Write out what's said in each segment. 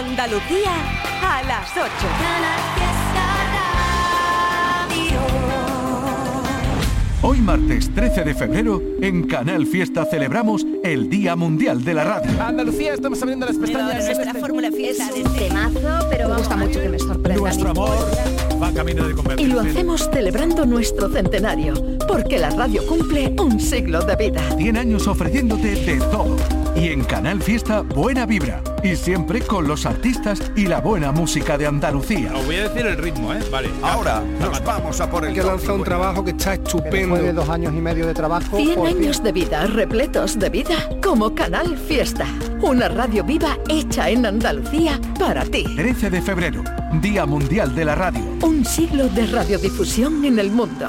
Andalucía a las 8. Hoy martes 13 de febrero, en Canal Fiesta celebramos el Día Mundial de la Radio. Andalucía, estamos abriendo las pestañas. Nuestra fórmula fiesta es un temazo, pero me gusta mucho que me sorprenda. Nuestro amor va camino de Y convertirse. lo hacemos celebrando nuestro centenario, porque la radio cumple un siglo de vida. 100 años ofreciéndote de todo. Y en Canal Fiesta, buena vibra. Y siempre con los artistas y la buena música de Andalucía. Os voy a decir el ritmo, ¿eh? Vale. Ahora nos vamos a por el que lanza un trabajo que está estupendo. Después de dos años y medio de trabajo, 100 por fin. años de vida repletos de vida como Canal Fiesta. Una radio viva hecha en Andalucía para ti. 13 de febrero, Día Mundial de la Radio. Un siglo de radiodifusión en el mundo.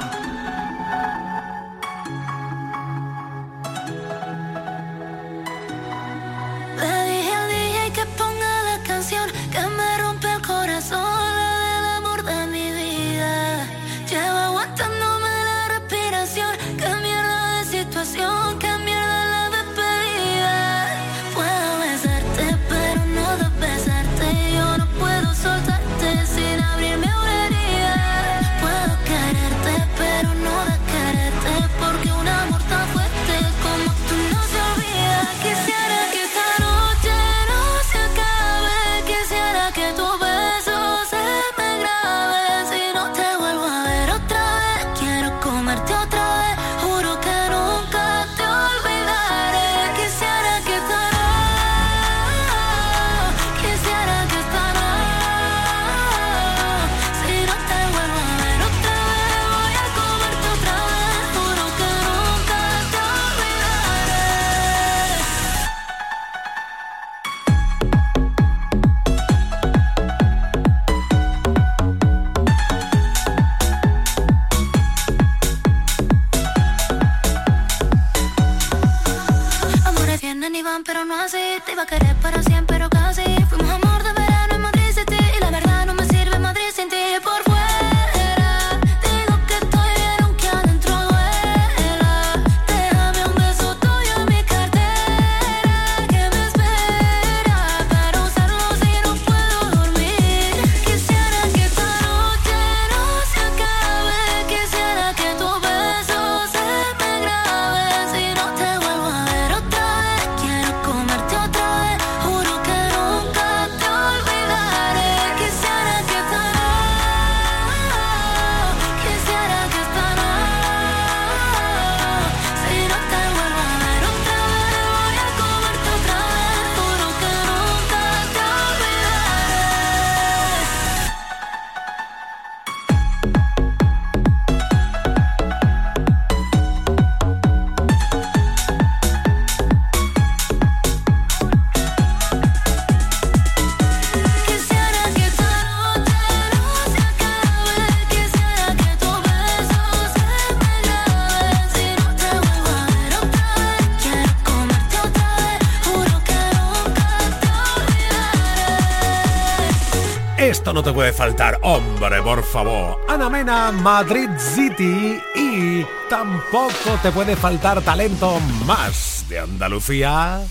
Puede faltar, hombre, por favor. Ana Mena, Madrid City y tampoco te puede faltar talento más de Andalucía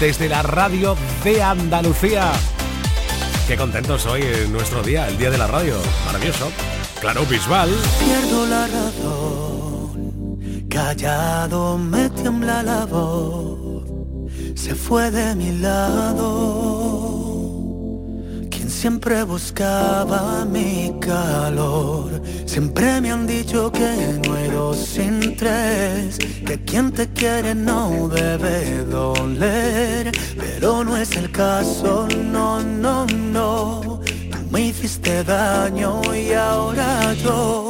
desde la radio de Andalucía. Qué contento soy en nuestro día, el día de la radio. Maravilloso. Claro, Bisbal. Pierdo la razón, callado me tiembla la voz, se fue de mi lado. Siempre buscaba mi calor, siempre me han dicho que dos sin tres, que quien te quiere no debe doler, pero no es el caso, no, no, no. Tú me hiciste daño y ahora yo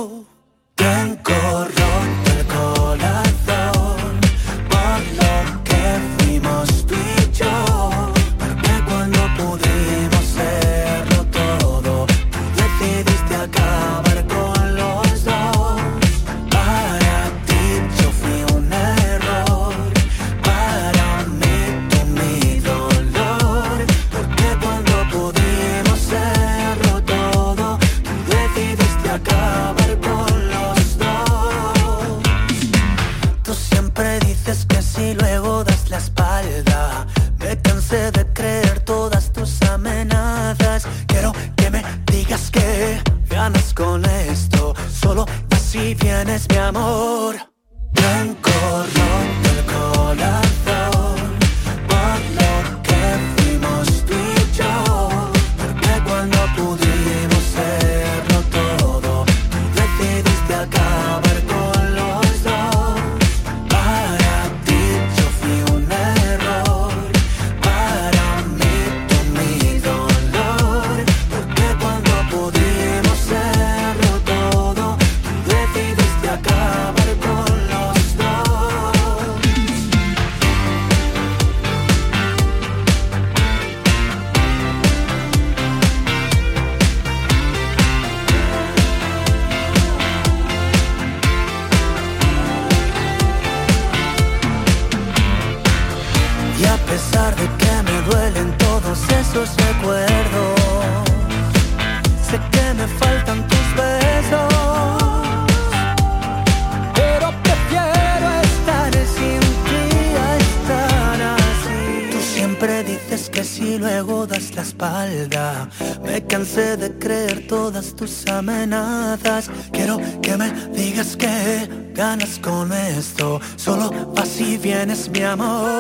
tus amenazas. Quiero que me digas que ganas con esto. Solo vas y vienes, mi amor.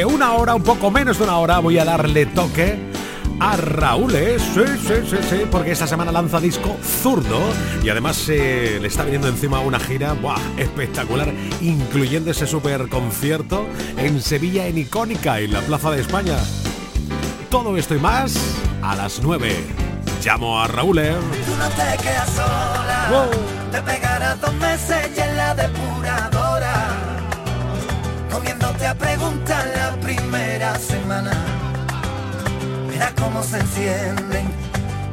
De una hora, un poco menos de una hora, voy a darle toque a Raúl, ¿eh? sí, sí, sí, sí, porque esta semana lanza disco zurdo y además eh, le está viniendo encima una gira ¡buah! espectacular, incluyendo ese super concierto en Sevilla en Icónica, en la Plaza de España. Todo esto y más a las 9. Llamo a Raúl. ¿eh? Tú no te quedas sola. Wow. Te pegarás dos meses y en la depuradora. Cómo se encienden.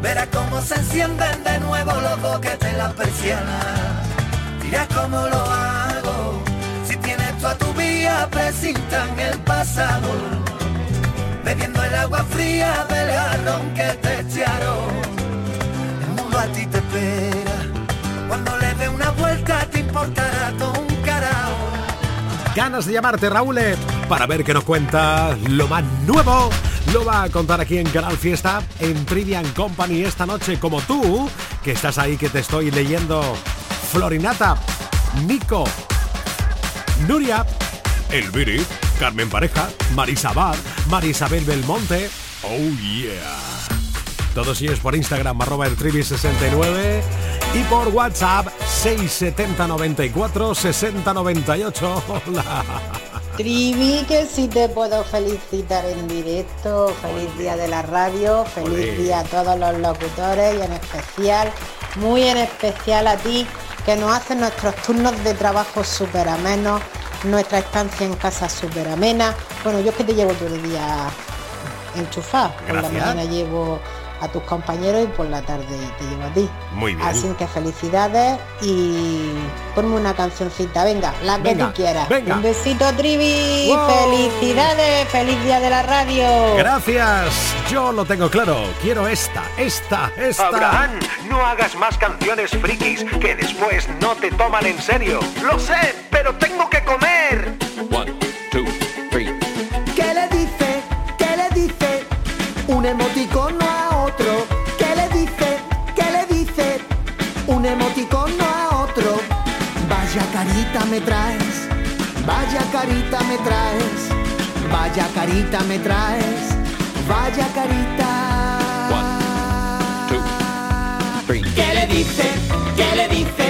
Verás cómo se encienden de nuevo los boquetes en la persiana. Dirás cómo lo hago. Si tienes tú a tu vía, presintan el pasado bebiendo el agua fría del jarrón que te echaron. El mundo a ti te espera, cuando le dé una vuelta te importará todo un carajo. Ganas de llamarte, Raúl, eh, para ver qué nos cuenta lo más nuevo. Lo va a contar aquí en Canal Fiesta, en Trivian Company esta noche, como tú, que estás ahí, que te estoy leyendo. Florinata, Nico, Nuria, Elviri, Carmen Pareja, Marisa Bar, Marisabel Belmonte. Oh yeah. Todos ellos por Instagram, arroba el trivi69 y por WhatsApp 670 94 60 98. Hola. Trivi, que sí te puedo felicitar en directo. Feliz día de la radio, feliz Olé. día a todos los locutores y en especial, muy en especial a ti, que nos hacen nuestros turnos de trabajo súper amenos, nuestra estancia en casa súper amena. Bueno, yo es que te llevo todo el día enchufada. Por la mañana llevo a tus compañeros y por la tarde te llevo a ti. Muy bien. Así que felicidades y ponme una cancioncita, venga, la que Venga, tú quieras. venga. Un besito, Trivi. Wow. Felicidades, feliz día de la radio. Gracias, yo lo tengo claro. Quiero esta, esta, esta. Abraham, no hagas más canciones frikis que después no te toman en serio. Lo sé, pero tengo que comer. ¿Qué le dice? ¿Qué le dice? Un emoticono a otro. ¿Qué le dice? ¿Qué le dice? Un emoticono a otro. Vaya carita me traes. Vaya carita me traes. Vaya carita me traes. Vaya carita. ¿Qué le dice? ¿Qué le dice?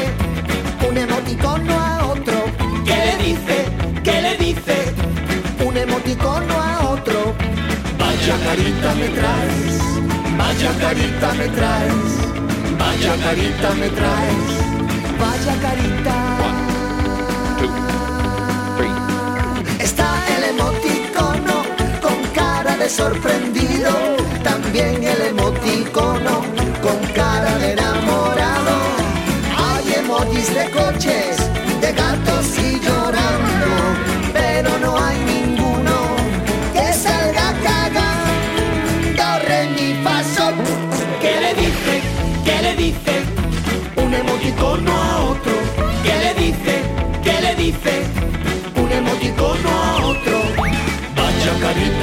Un emoticono a otro. ¿Qué le dice? ¿Qué le dice? Un emoticono a otro. Vaya carita me traes. Vaya carita me traes. Vaya carita me traes. Vaya carita. Está el emoticono con cara de sorprendido. También el emoticono con cara de enamorado. Hay emojis de coches, de gatos y llorando.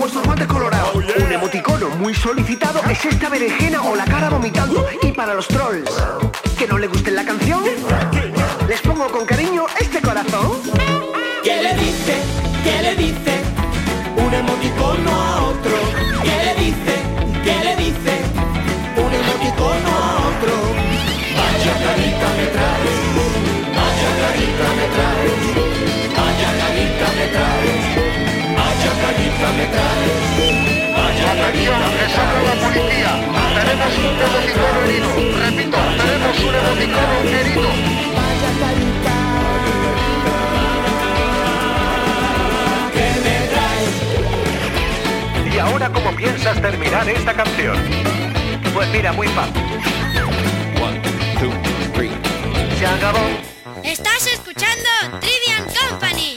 Vuestros guantes colorados. Un emoticono muy solicitado es esta berenjena o la cara vomitando. Y para los trolls que no le guste la canción, les pongo con cariño este corazón. ¿Qué le dice? ¿Qué le dice? Un emoticono a otro. Me vaya carita me traes. la policía. Tenemos un emoticono herido. Repito, tenemos un emoticono herido. Vaya carita. que me traes. ¿Y ahora cómo piensas terminar esta canción? Pues mira, muy fácil. Se acabó. Estás escuchando Trivian Company.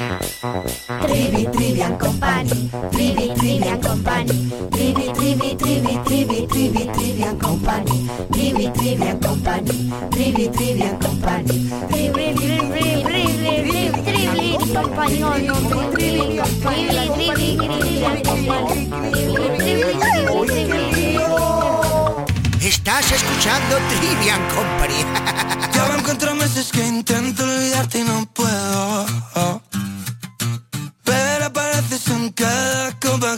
Trivi, Trivian Company, Trivi, Trivian Company, Trivi, Trivi, Trivi, Trivi, Trivi, Trivian Company, Trivi, Trivian Company, Trivi, Trivian Company, Trivi, Trivi, Trivi, Trivi, Trivi, Company, no, Trivi, Company, Trivi, Trivian Company, Trivi, Trivi, Trivi, Estás escuchando Trivian Company. Ya van cuatro meses que intento olvidarte y no puedo. Pero apareces en cada copa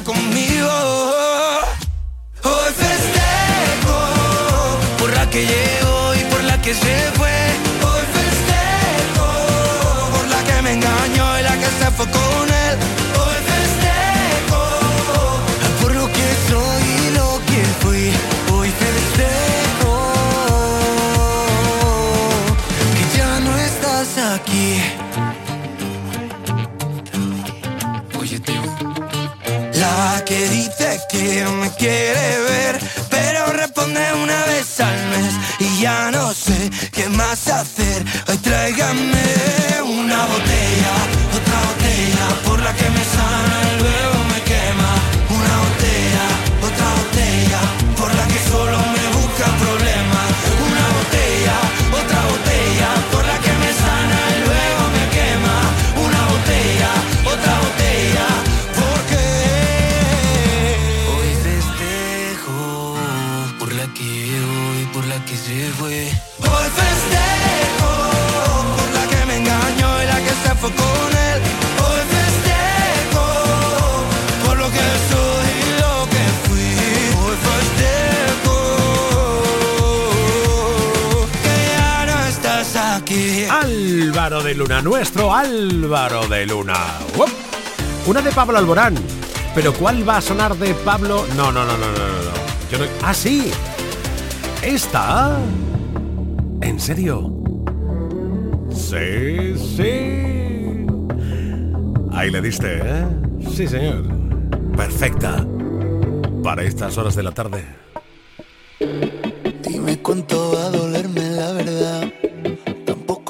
que me quiere ver, pero responde una vez al mes y ya no sé qué más hacer. Hoy tráigame Álvaro de Luna, nuestro Álvaro de Luna. Una de Pablo Alborán. Pero ¿cuál va a sonar de Pablo? No, no, no, no, no, no. no. Yo no... Ah, sí. Esta. ¿En serio? Sí, sí. Ahí le diste, ¿eh? Sí, señor. Perfecta. Para estas horas de la tarde. Dime cuánto va a dolerme la verdad.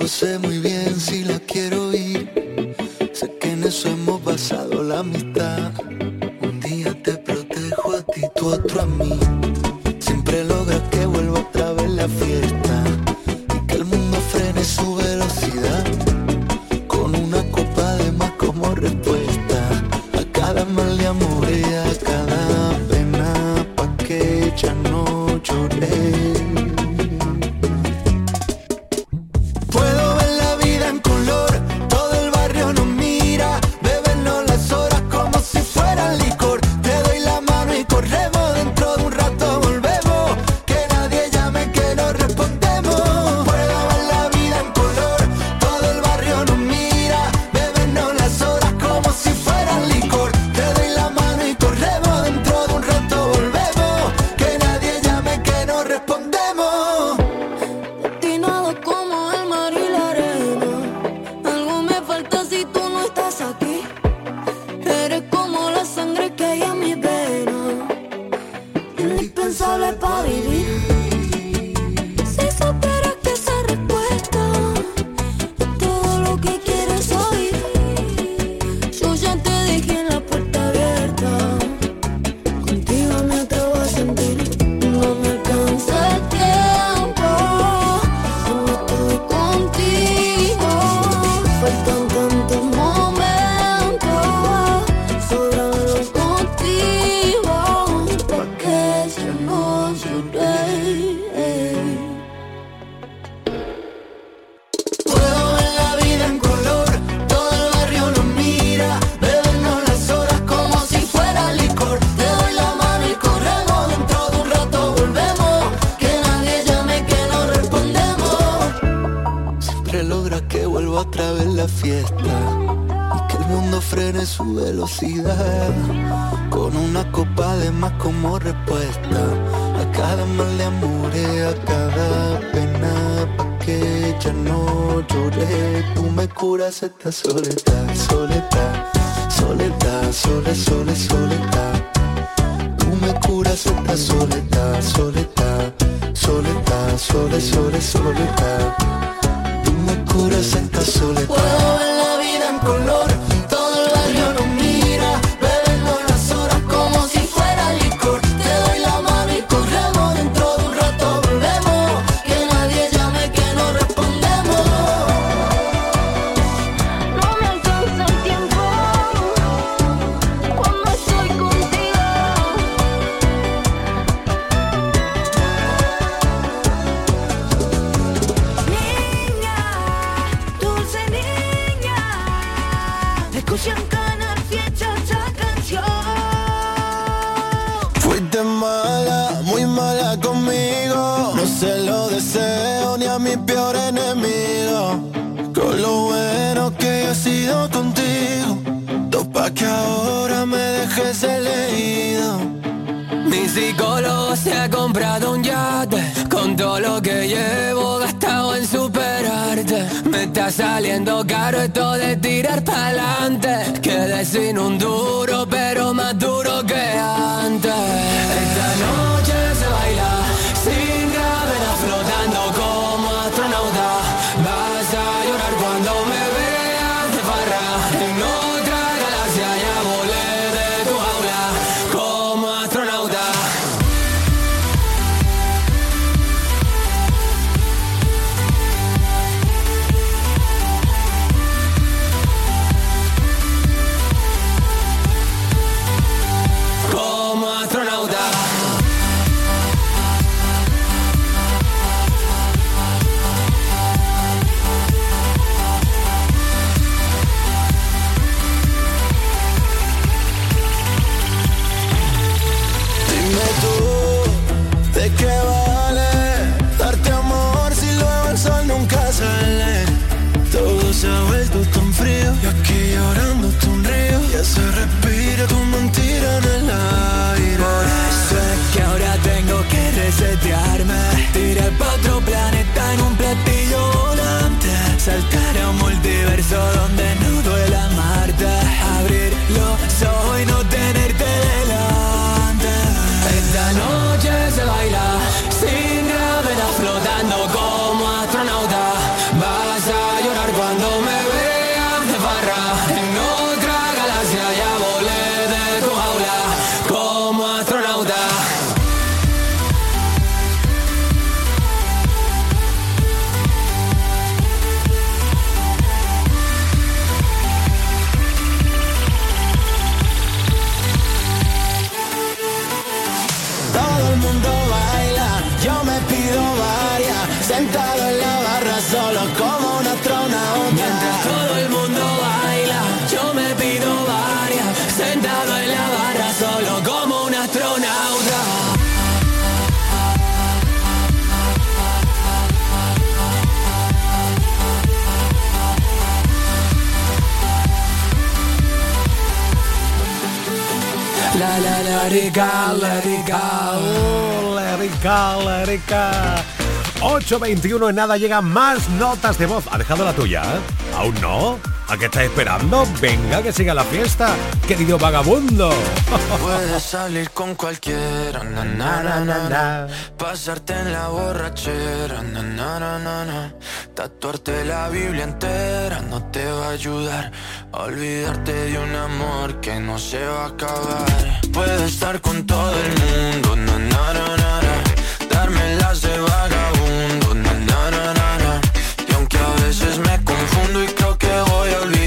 Tampoco sé muy bien si la quiero ir. Sé que en eso hemos basado la amistad. Un día te protejo a ti, tú otro a mí. A mi peor enemigo. Con lo bueno que he sido contigo. Topa que ahora me dejes elegido. Mi psicólogo se ha comprado un yate Con todo lo que llevo gastado en superarte Me está saliendo caro esto de tirar pa'lante Quedé sin un duro pero más duro que antes Esta noche rica. Oh, Lerica, Lerica. 8.21 en nada llegan más notas de voz. ¿Ha dejado la tuya? eh? ¿Aún no? ¿A qué estás esperando? Venga, que siga la fiesta, querido vagabundo. Puedes salir con cualquiera, na, na, na, na, na. pasarte en la borrachera, na, na, na, na, na. tatuarte la Biblia entera no te va a ayudar olvidarte de un amor que no se va a acabar. Puedes estar con todo el mundo, na, na, na, na, na. darme las de vagabundo, na, na, na, na, na. y aunque a veces me confundo y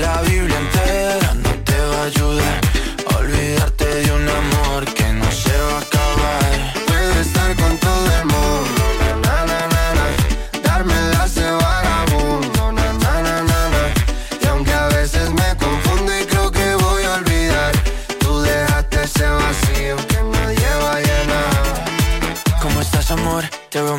La Biblia entera no te va a ayudar.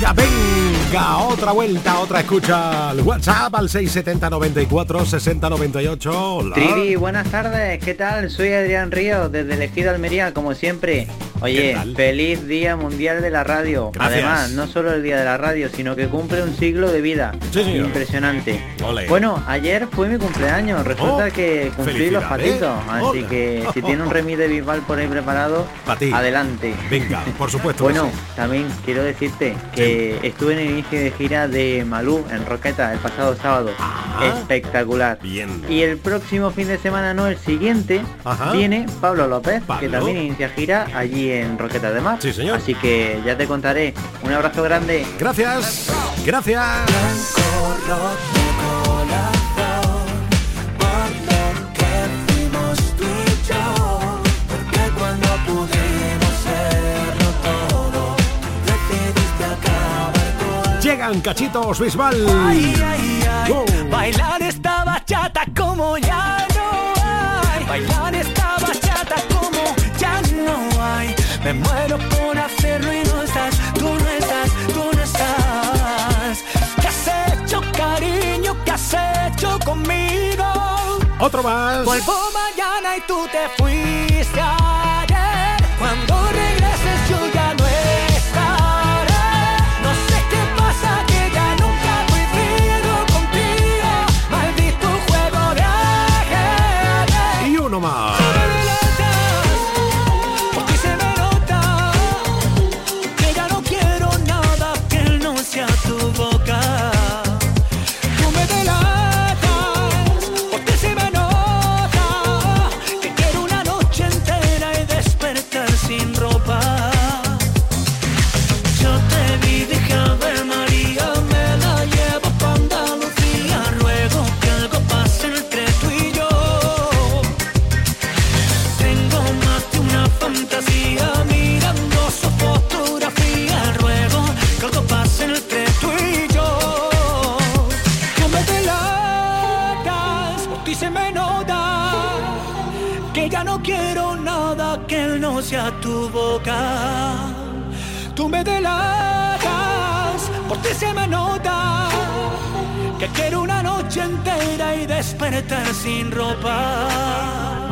Venga, venga, otra vuelta, otra escucha al WhatsApp al 670 94 60 98. Hola. Trivi, buenas tardes, ¿qué tal? Soy Adrián Ríos, desde Elegido Almería, como siempre. ¿Qué Oye, feliz Día Mundial de la Radio. Gracias. Además, no solo el Día de la Radio, sino que cumple un siglo de vida. Sí. Impresionante. Bueno, ayer fue mi cumpleaños, resulta Oh, que cumplí los patitos. Así Hola. que si tiene un remis de Bisbal por ahí preparado, adelante. Venga, por supuesto. Bueno, también quiero decirte que estuve en el inicio de gira de Malú en Roqueta el pasado sábado. Espectacular. Bien. Y el próximo fin de semana, no, el siguiente, Ajá. viene Pablo López, que Pablo. también inicia gira allí en Roqueta de Mar. Sí, señor. Así que ya te contaré. Un abrazo grande. Gracias. Gracias. Llegan cachitos Bisbal. Ay, ay, ay. Bailar esta bachata como ya no hay Bailar esta bachata como ya no hay Me muero por hacerlo y no estás Tú no estás, tú no estás ¿Qué has hecho cariño? ¿Qué has hecho conmigo? Otro más. Vuelvo mañana y tú te fuiste ti se me nota que quiero una noche entera y despertar sin ropa.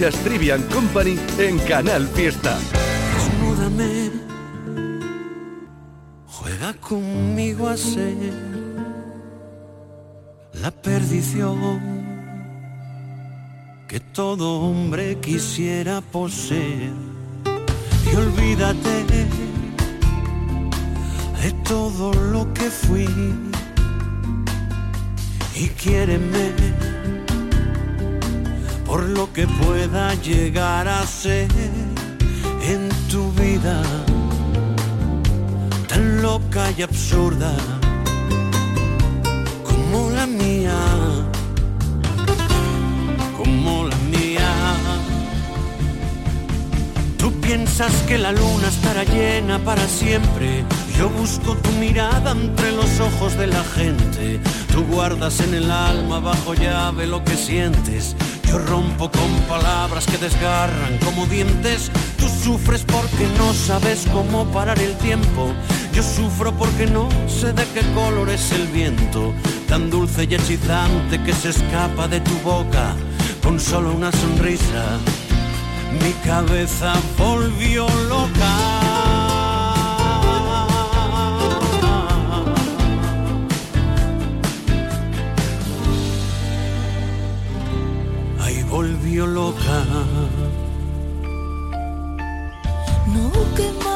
Escuchas Trivian Company en Canal Fiesta. Desnúdame, juega conmigo a ser la perdición que todo hombre quisiera poseer. Y olvídate de todo lo que fui y quiéreme por lo que pueda llegar a ser en tu vida tan loca y absurda como la mía, como la mía. Tú piensas que la luna estará llena para siempre. Yo busco tu mirada entre los ojos de la gente. Tú guardas en el alma bajo llave lo que sientes. Yo rompo con palabras que desgarran como dientes. Tú sufres porque no sabes cómo parar el tiempo. Yo sufro porque no sé de qué color es el viento. Tan dulce y hechizante que se escapa de tu boca con solo una sonrisa. Mi cabeza volvió loca. Volvió loca. No más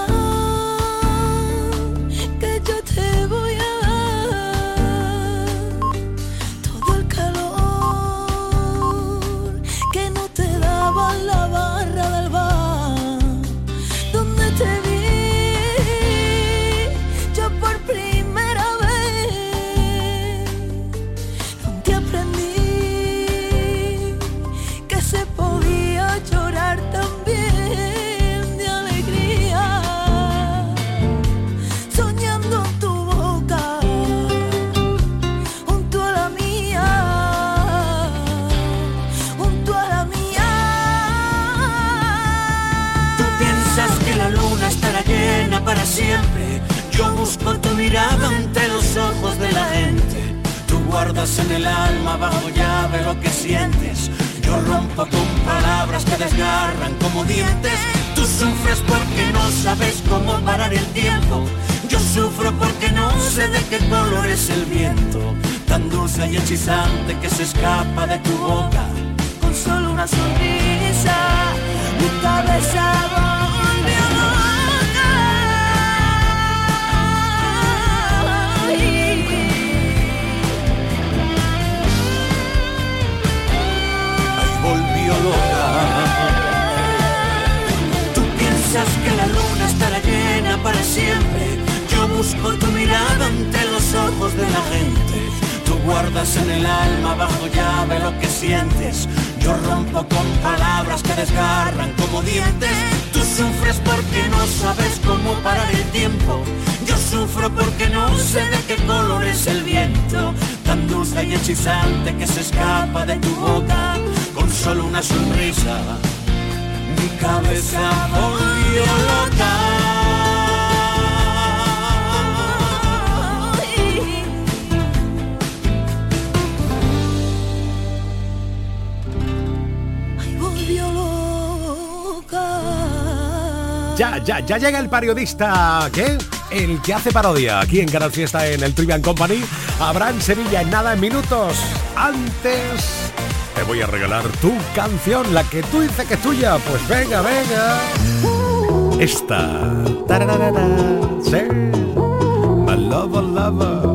Ya, ya, ya llega el periodista, ¿qué? El que hace parodia aquí en Canal Fiesta en el Trivian Company. Abraham Sevilla en nada en minutos. Antes te voy a regalar tu canción, la que tú dices que es tuya. Pues venga, venga. Esta. Tararara, sí. My lover, lover.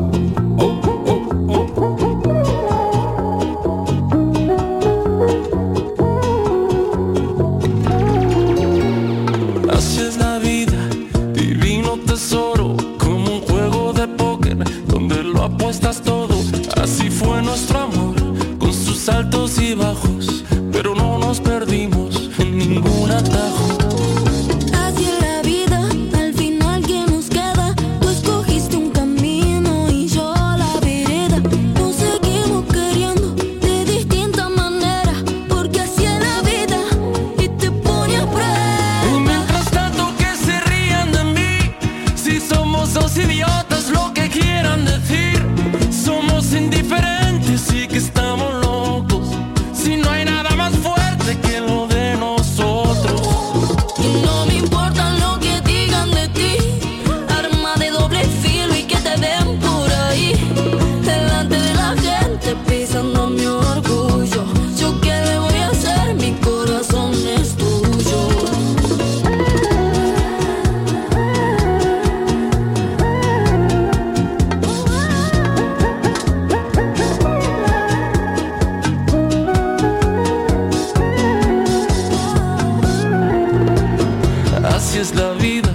es la vida,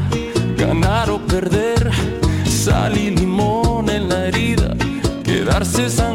ganar o perder, sal y limón en la herida, quedarse sangrando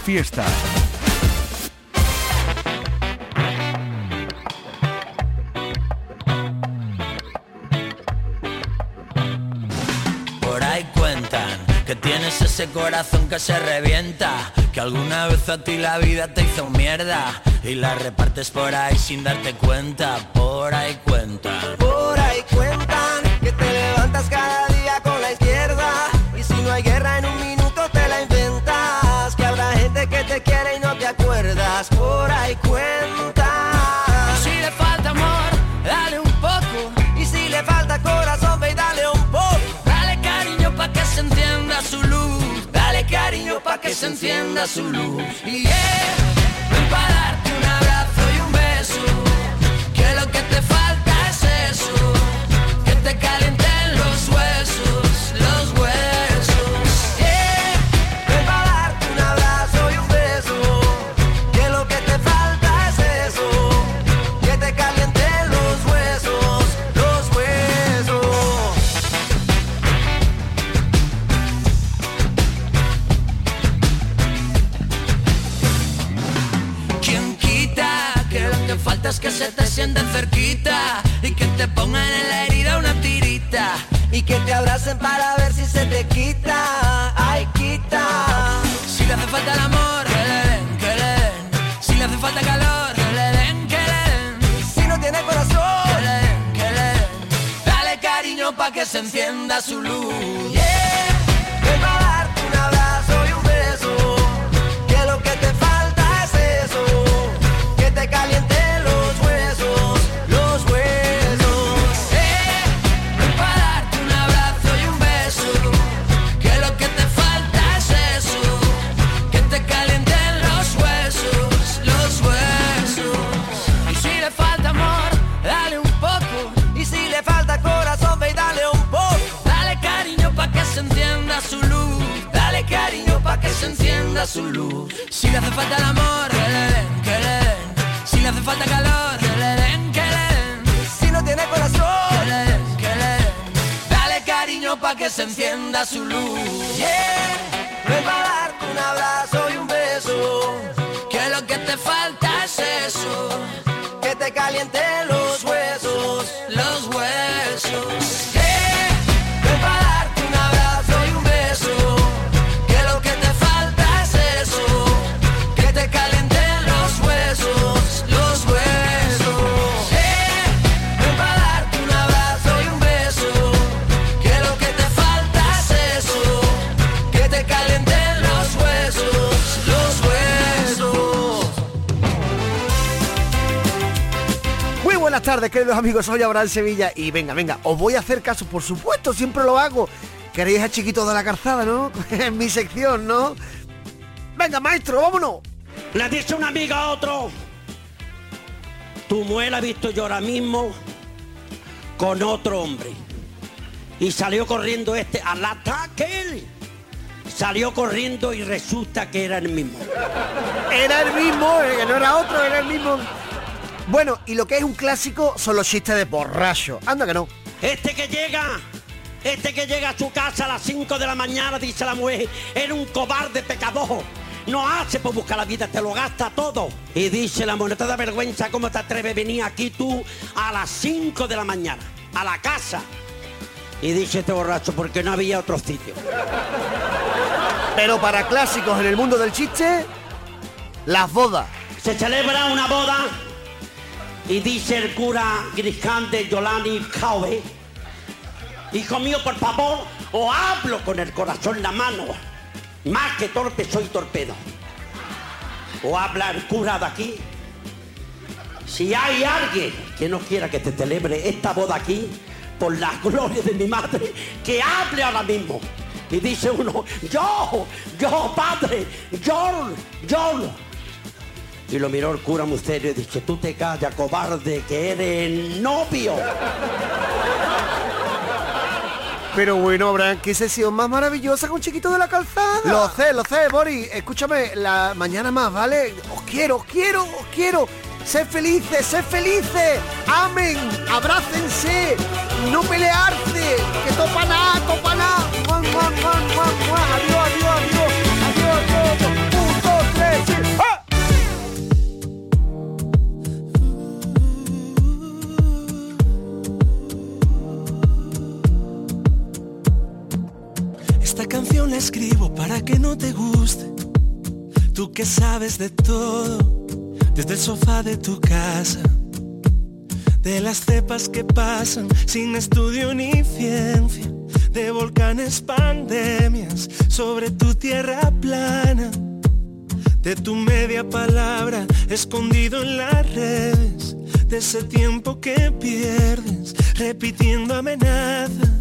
fiesta. Por ahí cuentan que tienes ese corazón que se revienta, que alguna vez a ti la vida te hizo mierda y la repartes por ahí sin darte cuenta, por ahí cuentan su luz. Y yeah, ven encienda su luz. Yeah, no para darte un abrazo de tardes, queridos amigos. Soy Abraham Sevilla y venga, venga, os voy a hacer caso, por supuesto, siempre lo hago. Queréis a chiquitos de la calzada, ¿no? en mi sección, ¿no? Venga, maestro, vámonos. Le dice una amiga a otro. Tu mujer la he visto yo ahora mismo con otro hombre. Y salió corriendo este al ataque. Salió corriendo y resulta que era el mismo. Era el mismo, eh, no era otro, era el mismo. Bueno, y lo que es un clásico son los chistes de borracho. Anda que no. Este que llega este que llega a su casa a las 5 de la mañana, dice la mujer, era un cobarde pecador. No hace por buscar la vida, te lo gasta todo. Y dice la mujer, te da vergüenza cómo te atreves a venir aquí tú a las 5 de la mañana, a la casa. Y dice este borracho, porque no había otro sitio. Pero para clásicos en el mundo del chiste, las bodas. Se celebra una boda y dice el cura Griscán de Yolani Caube, hijo mío, por favor, o hablo con el corazón en la mano. Más que torpe soy torpedo. O habla el cura de aquí. Si hay alguien que no quiera que te celebre esta boda aquí, por la gloria de mi madre, que hable ahora mismo. Y dice uno, yo, yo, padre, yo, yo. Y lo miró el cura muy serio y dice, tú te callas, cobarde, que eres novio. Pero bueno, Abraham, qué sesión más maravillosa con Chiquito de la Calzada. Lo sé, lo sé, Boris. Escúchame, la mañana más, ¿vale? Os quiero, os quiero, os quiero. Sé felices, sé felices. Amén. Abrácense. No pelearse. Que topa nada, topa nada. Adiós. Canción la escribo para que no te guste. Tú que sabes de todo, desde el sofá de tu casa. De las cepas que pasan sin estudio ni ciencia. De volcanes, pandemias, sobre tu tierra plana. De tu media palabra escondido en las redes. De ese tiempo que pierdes repitiendo amenazas.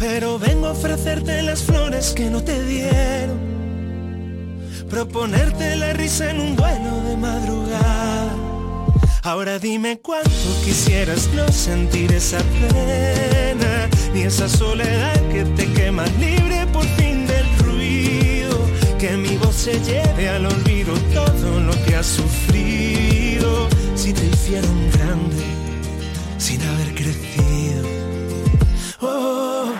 Pero vengo a ofrecerte las flores que no te dieron. Proponerte la risa en un duelo de madrugada. Ahora dime cuánto quisieras no sentir esa pena, ni esa soledad que te quema libre por fin del ruido. Que mi voz se lleve al olvido todo lo que has sufrido. Si te hicieron grande sin haber crecido. Oh.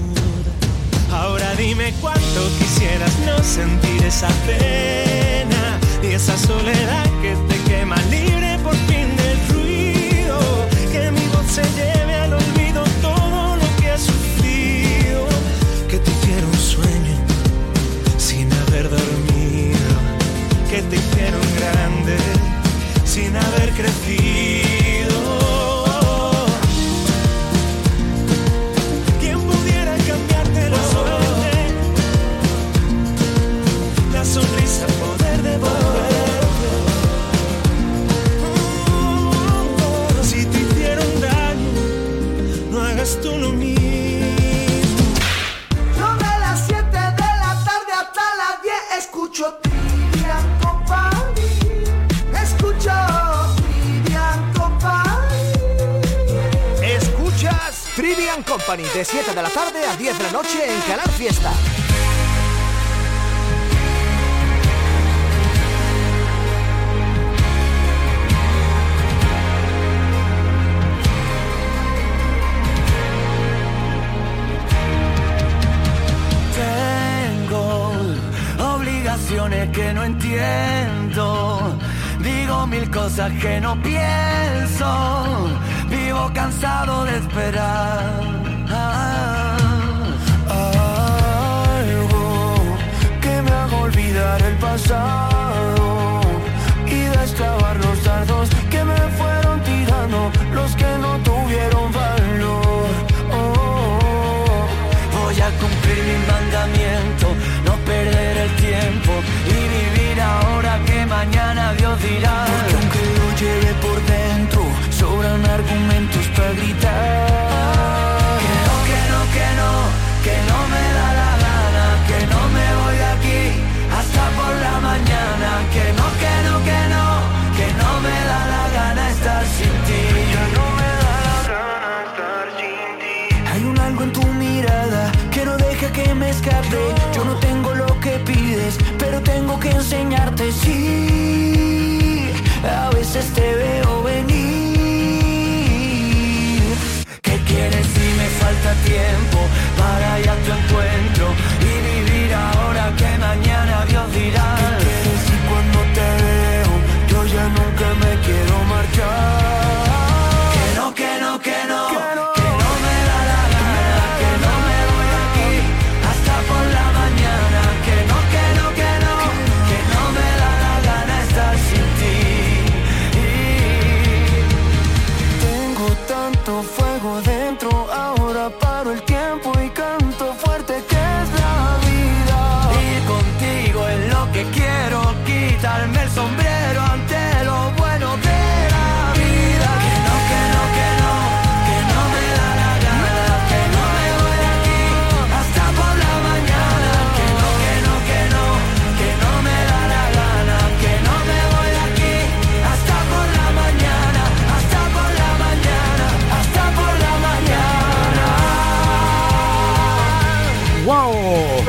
Ahora dime cuánto quisieras no sentir esa pena y esa soledad que te quema libre por fin del ruido. Que mi voz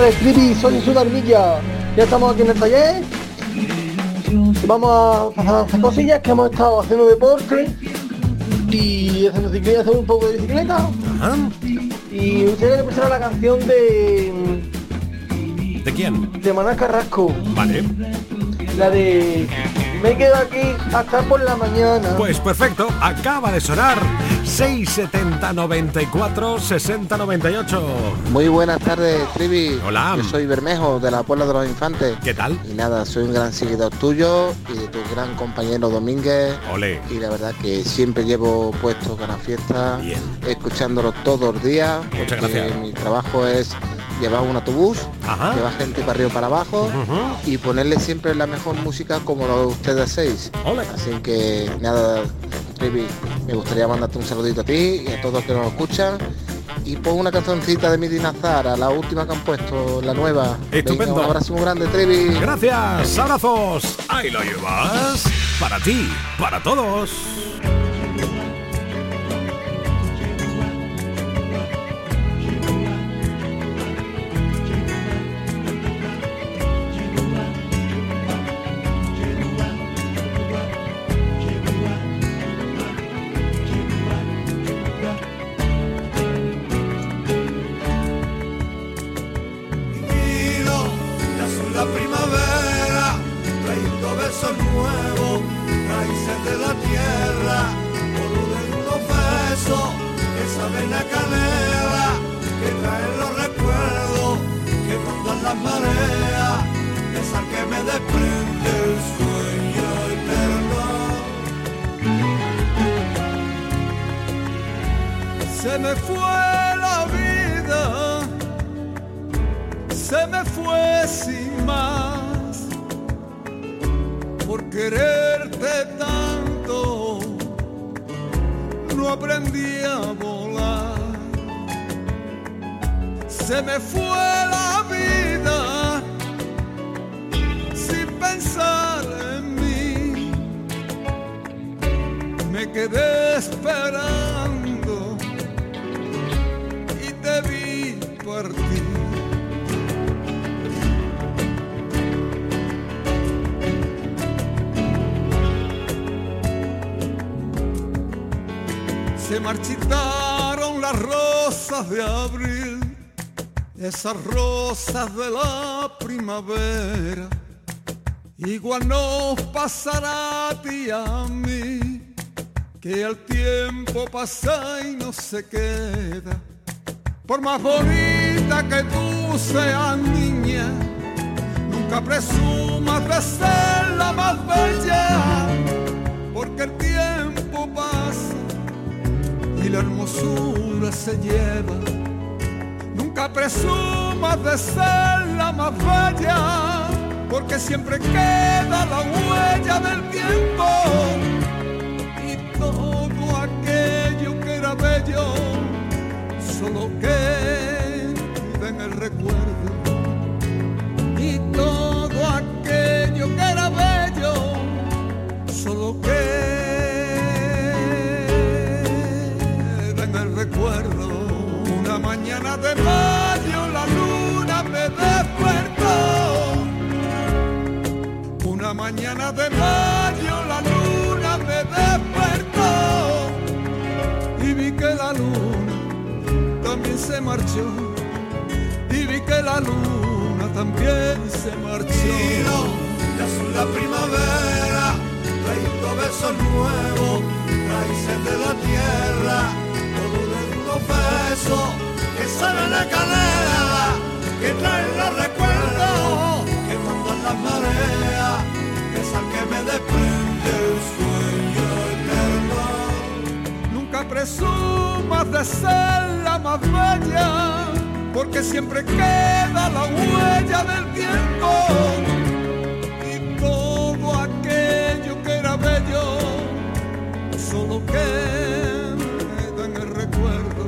Soy Sudamilla. Ya estamos aquí en el taller. Vamos a hacer cosillas que hemos estado haciendo deporte y haciendo cicleta, haciendo un poco de bicicleta. Y usted le pusieron la canción de, ¿De quién? de Maná Carrasco, Vale. la de Me quedo aquí hasta por la mañana. Pues perfecto, acaba de sonar 670 94 60 98. Muy buenas tardes, Trivi. Hola. Yo soy Bermejo, de la Puebla de los Infantes. ¿Qué tal? Y nada, soy un gran seguidor tuyo y de tu gran compañero Domínguez. Ole. Y la verdad que siempre llevo puesto Canal Fiesta, escuchándolo todos los días. Muchas porque gracias. Mi trabajo es llevar un autobús, Ajá. llevar gente para arriba para abajo y ponerle siempre la mejor música como lo ustedes hacéis. Así que nada, Trivi, me gustaría mandarte un saludito a ti y a todos los que nos escuchan. Y pon una cancioncita de Midi Nazara, la última que han puesto, la nueva. Estupendo. Venga, un abrazo muy grande, Trivi. Gracias, abrazos. Ahí lo llevas. Para ti, para todos. quedé esperando y te vi partir. Se marchitaron las rosas de abril, esas rosas de la primavera. Igual nos pasará a ti a mí que el tiempo pasa y no se queda. Por más bonita que tú seas niña, nunca presumas de ser la más bella, porque el tiempo pasa y la hermosura se lleva. Nunca presumas de ser la más bella, porque siempre queda la huella del tiempo todo aquello que era bello solo queda en el recuerdo y todo aquello que era bello solo queda en el recuerdo. Una mañana de mayo la luna me despertó. Una mañana de mayo se marchó y vi que la luna también se marchó. ya son la primavera, trayendo besos nuevos, raíces de la tierra, todo de unos besos que saben la canela, que traen los presumas de ser la más bella, porque siempre queda la huella del tiempo y todo aquello que era bello solo queda en el recuerdo.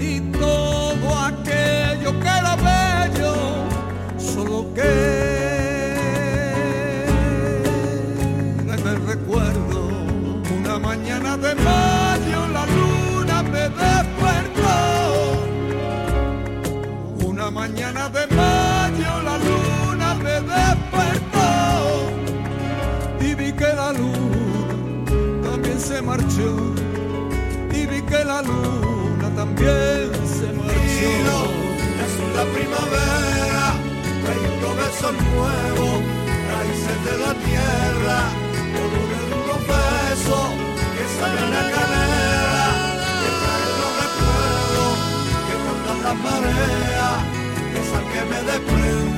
Y todo aquello que era bello solo queda la luna también se marchó. Es la primavera, trayendo besos nuevos, raíces de la tierra, todo de unos besos que saben a canela, que traen los recuerdos, que mandan las mareas, esa que me desprende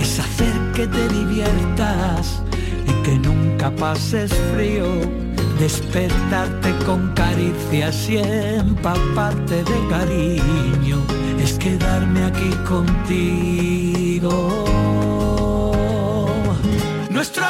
es hacer que te diviertas y que nunca pases frío, despertarte con caricias y empaparte de cariño, es quedarme aquí contigo. Nuestro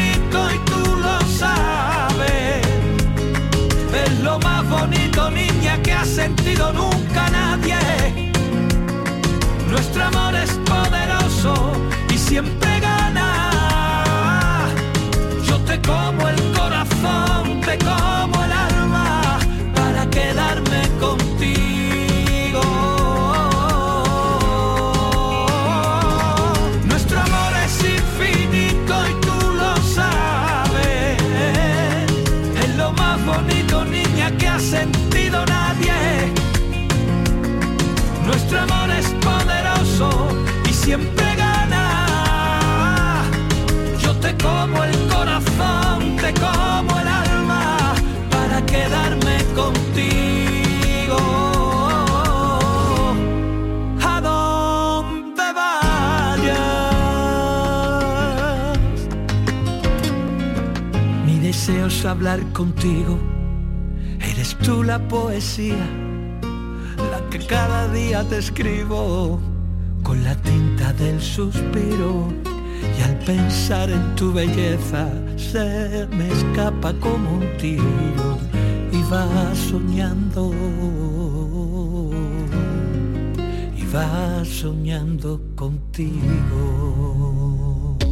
hablar contigo. Eres tú la poesía la que cada día te escribo con la tinta del suspiro y al pensar en tu belleza se me escapa como un tiro y va soñando y va soñando contigo.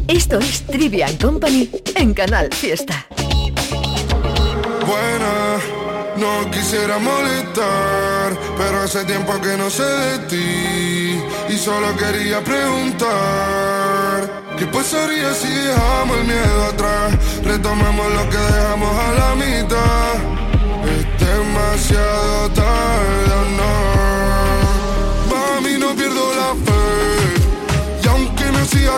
Esto es Trivian Company en Canal Fiesta. Buena, no quisiera molestar, pero hace tiempo que no sé de ti y solo quería preguntar. ¿Qué pasaría si dejamos el miedo atrás? Retomamos lo que dejamos a la mitad. Es demasiado tarde, no. Mami, no pierdo la fe. Y aunque no siga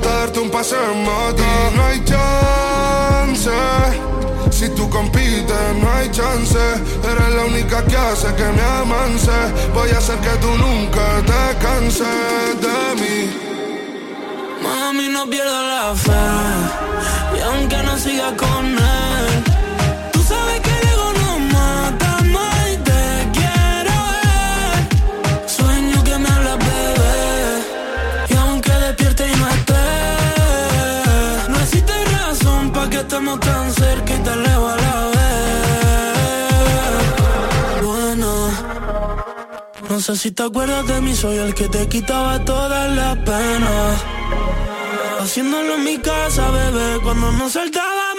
Darte un paseo en no hay chance. Si tú compites, no hay chance. Eres la única que hace que me amance. Voy a hacer que tú nunca te canses de mí. Mami, no pierdo la fe. Y aunque no siga con él, estemos tan cerca y tan lejos a la vez. Bueno. No sé si te acuerdas de mí, soy el que te quitaba todas las penas. Haciéndolo en mi casa, bebé, cuando nos saltaba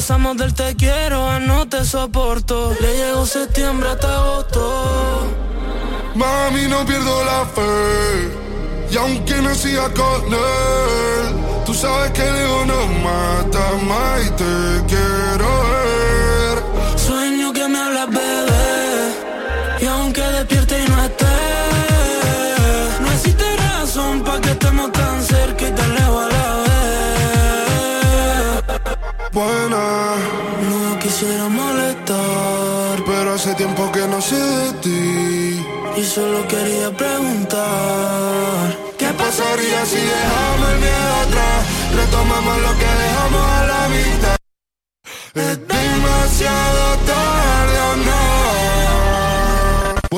Pasamos del te quiero a no te soporto. Le llegó septiembre hasta agosto. Mami, no pierdo la fe. Y aunque no siga con él, tú sabes que el ego no mata más y te quiero. No quisiera molestar, pero hace tiempo que no sé de ti. y solo quería preguntar. ¿Qué pasaría si dejamos el miedo atrás? Retomamos lo que dejamos a la mitad. Es demasiado tarde.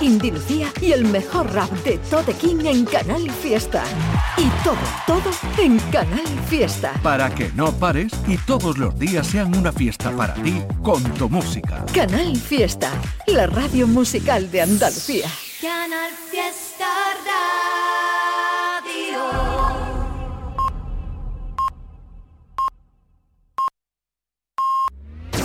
Indy Lucía y el mejor rap de Tote King en Canal Fiesta. Y todo, todo en Canal Fiesta. Para que no pares y todos los días sean una fiesta para ti con tu música. Canal Fiesta, la radio musical de Andalucía. Canal Fiesta.